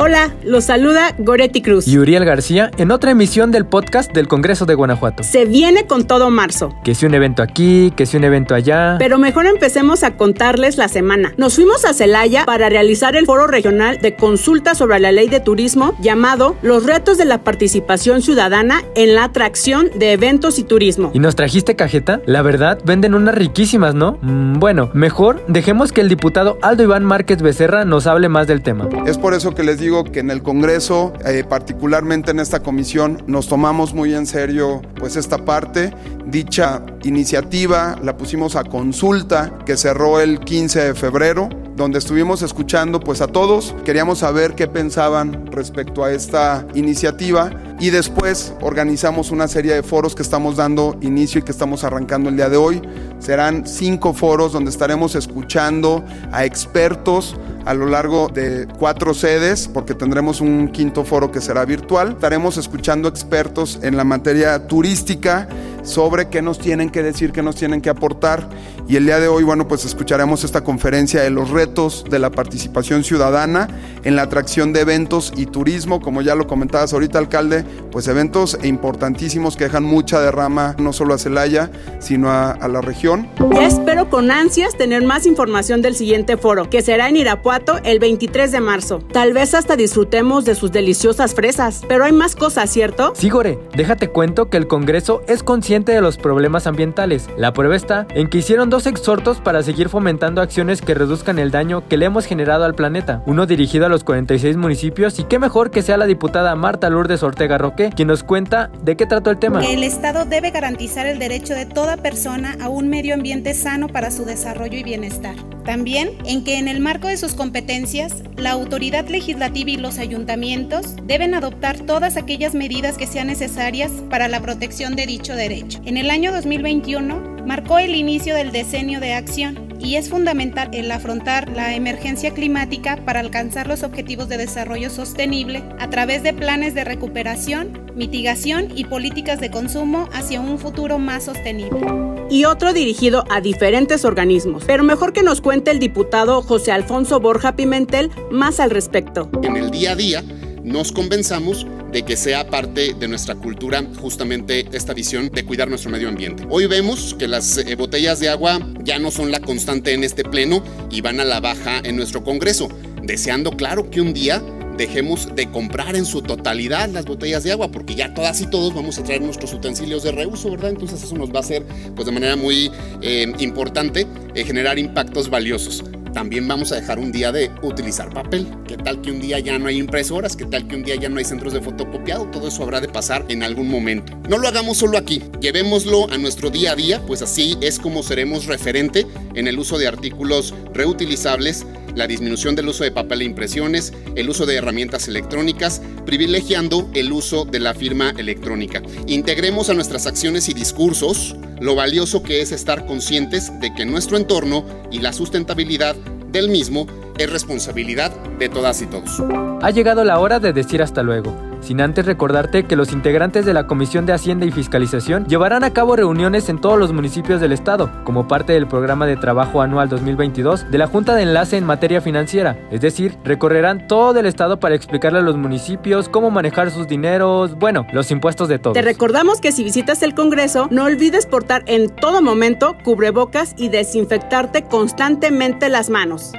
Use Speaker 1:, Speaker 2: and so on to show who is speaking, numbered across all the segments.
Speaker 1: Hola, los saluda Goretti Cruz.
Speaker 2: Y Uriel García en otra emisión del podcast del Congreso de Guanajuato.
Speaker 1: Se viene con todo marzo.
Speaker 2: Que si un evento aquí, que si un evento allá.
Speaker 1: Pero mejor empecemos a contarles la semana. Nos fuimos a Celaya para realizar el foro regional de consulta sobre la ley de turismo llamado Los retos de la participación ciudadana en la atracción de eventos y turismo.
Speaker 2: ¿Y nos trajiste cajeta? La verdad, venden unas riquísimas, ¿no? Mm, bueno, mejor dejemos que el diputado Aldo Iván Márquez Becerra nos hable más del tema.
Speaker 3: Es por eso que les digo digo que en el Congreso, eh, particularmente en esta comisión, nos tomamos muy en serio pues esta parte. Dicha iniciativa la pusimos a consulta que cerró el 15 de febrero donde estuvimos escuchando pues a todos, queríamos saber qué pensaban respecto a esta iniciativa y después organizamos una serie de foros que estamos dando inicio y que estamos arrancando el día de hoy. Serán cinco foros donde estaremos escuchando a expertos a lo largo de cuatro sedes, porque tendremos un quinto foro que será virtual. Estaremos escuchando expertos en la materia turística sobre qué nos tienen que decir, qué nos tienen que aportar. Y el día de hoy, bueno, pues escucharemos esta conferencia de los retos de la participación ciudadana en la atracción de eventos y turismo, como ya lo comentabas ahorita, alcalde, pues eventos importantísimos que dejan mucha derrama no solo a Celaya, sino a, a la región.
Speaker 1: Ya espero con ansias tener más información del siguiente foro, que será en Irapuato el 23 de marzo. Tal vez hasta disfrutemos de sus deliciosas fresas, pero hay más cosas, ¿cierto?
Speaker 2: Sí, Gore, déjate cuento que el Congreso es consciente de los problemas ambientales. La prueba está en que hicieron dos exhortos para seguir fomentando acciones que reduzcan el daño que le hemos generado al planeta. Uno dirigido a los 46 municipios y qué mejor que sea la diputada Marta Lourdes Ortega Roque quien nos cuenta de qué trató el tema.
Speaker 4: El Estado debe garantizar el derecho de toda persona a un medio ambiente sano para su desarrollo y bienestar. También en que en el marco de sus competencias, la autoridad legislativa y los ayuntamientos deben adoptar todas aquellas medidas que sean necesarias para la protección de dicho derecho. En el año 2021 marcó el inicio del decenio de acción y es fundamental el afrontar la emergencia climática para alcanzar los objetivos de desarrollo sostenible a través de planes de recuperación, mitigación y políticas de consumo hacia un futuro más sostenible.
Speaker 1: Y otro dirigido a diferentes organismos. Pero mejor que nos cuente el diputado José Alfonso Borja Pimentel más al respecto.
Speaker 5: En el día a día nos convenzamos de que sea parte de nuestra cultura justamente esta visión de cuidar nuestro medio ambiente. Hoy vemos que las eh, botellas de agua ya no son la constante en este pleno y van a la baja en nuestro Congreso, deseando claro que un día dejemos de comprar en su totalidad las botellas de agua, porque ya todas y todos vamos a traer nuestros utensilios de reuso, ¿verdad? Entonces eso nos va a hacer, pues de manera muy eh, importante, eh, generar impactos valiosos también vamos a dejar un día de utilizar papel. ¿Qué tal que un día ya no hay impresoras? ¿Qué tal que un día ya no hay centros de fotocopiado? Todo eso habrá de pasar en algún momento. No lo hagamos solo aquí, llevémoslo a nuestro día a día, pues así es como seremos referente en el uso de artículos reutilizables la disminución del uso de papel e impresiones, el uso de herramientas electrónicas, privilegiando el uso de la firma electrónica. Integremos a nuestras acciones y discursos lo valioso que es estar conscientes de que nuestro entorno y la sustentabilidad del mismo es responsabilidad de todas y todos.
Speaker 2: Ha llegado la hora de decir hasta luego sin antes recordarte que los integrantes de la Comisión de Hacienda y Fiscalización llevarán a cabo reuniones en todos los municipios del estado, como parte del programa de trabajo anual 2022 de la Junta de Enlace en materia financiera, es decir, recorrerán todo el estado para explicarle a los municipios cómo manejar sus dineros, bueno, los impuestos de todos.
Speaker 1: Te recordamos que si visitas el Congreso, no olvides portar en todo momento cubrebocas y desinfectarte constantemente las manos.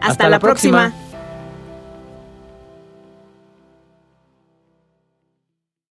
Speaker 1: Hasta, la, próxima.